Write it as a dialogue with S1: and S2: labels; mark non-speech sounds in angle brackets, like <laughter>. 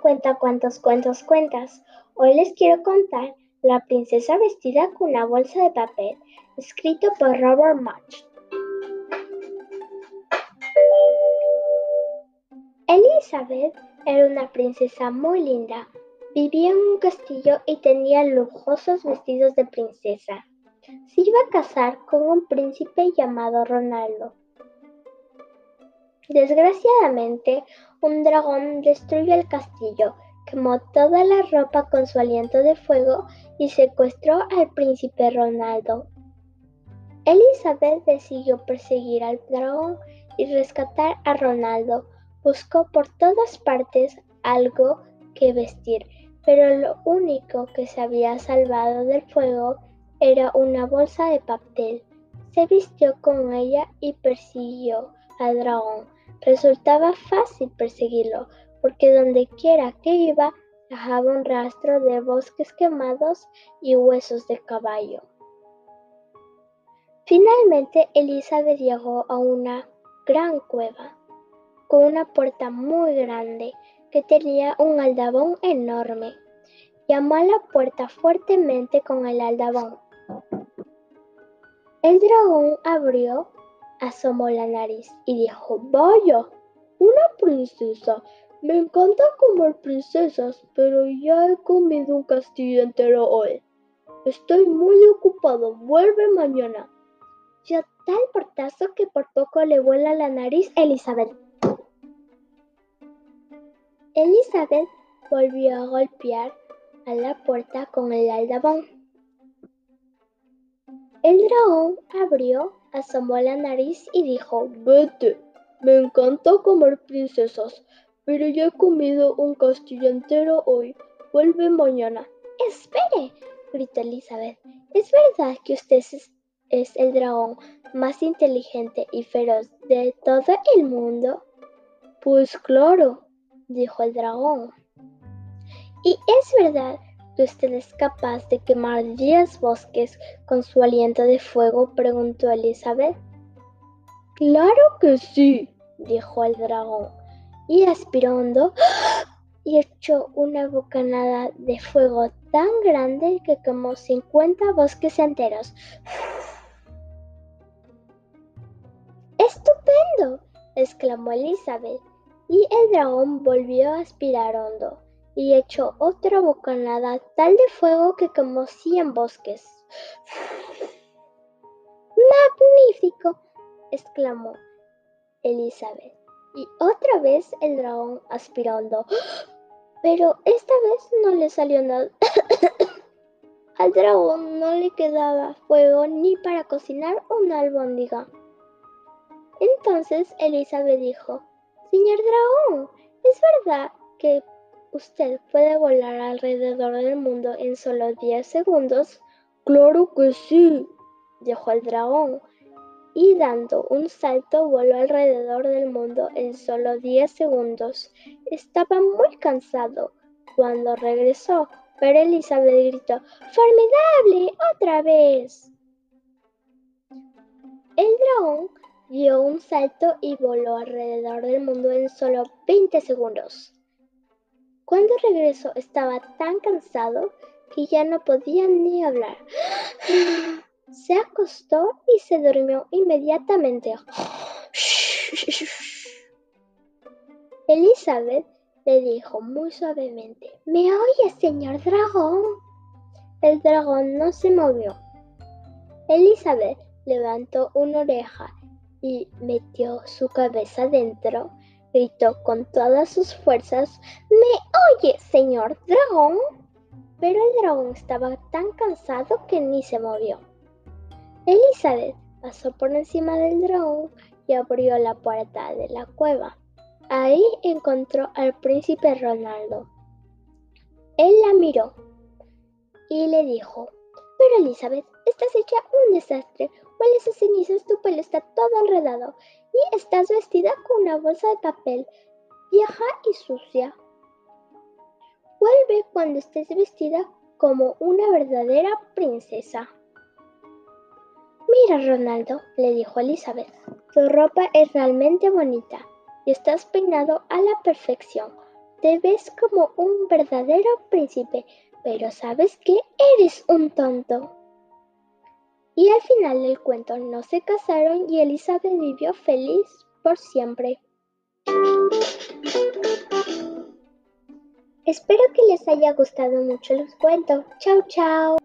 S1: cuenta cuántos cuentos cuentas. Hoy les quiero contar La princesa vestida con una bolsa de papel, escrito por Robert March. Elizabeth era una princesa muy linda. Vivía en un castillo y tenía lujosos vestidos de princesa. Se iba a casar con un príncipe llamado Ronaldo. Desgraciadamente, un dragón destruyó el castillo, quemó toda la ropa con su aliento de fuego y secuestró al príncipe Ronaldo. Elizabeth decidió perseguir al dragón y rescatar a Ronaldo. Buscó por todas partes algo que vestir, pero lo único que se había salvado del fuego era una bolsa de papel. Se vistió con ella y persiguió al dragón. Resultaba fácil perseguirlo, porque donde quiera que iba dejaba un rastro de bosques quemados y huesos de caballo. Finalmente Elizabeth llegó a una gran cueva, con una puerta muy grande que tenía un aldabón enorme. Llamó a la puerta fuertemente con el aldabón. El dragón abrió asomó la nariz y dijo, vaya, una princesa. Me encanta comer princesas, pero ya he comido un castillo entero hoy. Estoy muy ocupado, vuelve mañana. Dio tal portazo que por poco le vuela la nariz a Elizabeth. Elizabeth volvió a golpear a la puerta con el aldabón. El dragón abrió asomó la nariz y dijo, vete, me encanta comer princesas, pero ya he comido un castillo entero hoy. Vuelve mañana. Espere, gritó Elizabeth. ¿Es verdad que usted es, es el dragón más inteligente y feroz de todo el mundo? Pues claro, dijo el dragón. ¿Y es verdad ¿Usted es capaz de quemar diez bosques con su aliento de fuego? preguntó Elizabeth. Claro que sí, dijo el dragón, y aspiró hondo y echó una bocanada de fuego tan grande que quemó cincuenta bosques enteros. ¡Estupendo! exclamó Elizabeth, y el dragón volvió a aspirar hondo y echó otra bocanada tal de fuego que quemó cien bosques. ¡Magnífico! exclamó Elizabeth. Y otra vez el dragón aspirando. Pero esta vez no le salió nada. <coughs> Al dragón no le quedaba fuego ni para cocinar una albóndiga. Entonces Elizabeth dijo, Señor dragón, ¿es verdad que usted puede volar alrededor del mundo en solo 10 segundos? Claro que sí, dijo el dragón, y dando un salto voló alrededor del mundo en solo 10 segundos. Estaba muy cansado cuando regresó, pero Elizabeth gritó, ¡Formidable! ¡Otra vez! El dragón dio un salto y voló alrededor del mundo en solo 20 segundos. Cuando regresó estaba tan cansado que ya no podía ni hablar. Se acostó y se durmió inmediatamente. Elizabeth le dijo muy suavemente, ¿me oye, señor dragón? El dragón no se movió. Elizabeth levantó una oreja y metió su cabeza dentro gritó con todas sus fuerzas, ¿Me oye, señor dragón? Pero el dragón estaba tan cansado que ni se movió. Elizabeth pasó por encima del dragón y abrió la puerta de la cueva. Ahí encontró al príncipe Ronaldo. Él la miró y le dijo, pero Elizabeth, estás hecha un desastre. Hueles a cenizas, tu pelo está todo enredado y estás vestida con una bolsa de papel vieja y sucia. Vuelve cuando estés vestida como una verdadera princesa. Mira, Ronaldo, le dijo Elizabeth, tu ropa es realmente bonita y estás peinado a la perfección. te ves como un verdadero príncipe, pero sabes que eres un tonto. Y al final del cuento no se casaron y Elizabeth vivió feliz por siempre. Espero que les haya gustado mucho los cuentos. Chao, chao.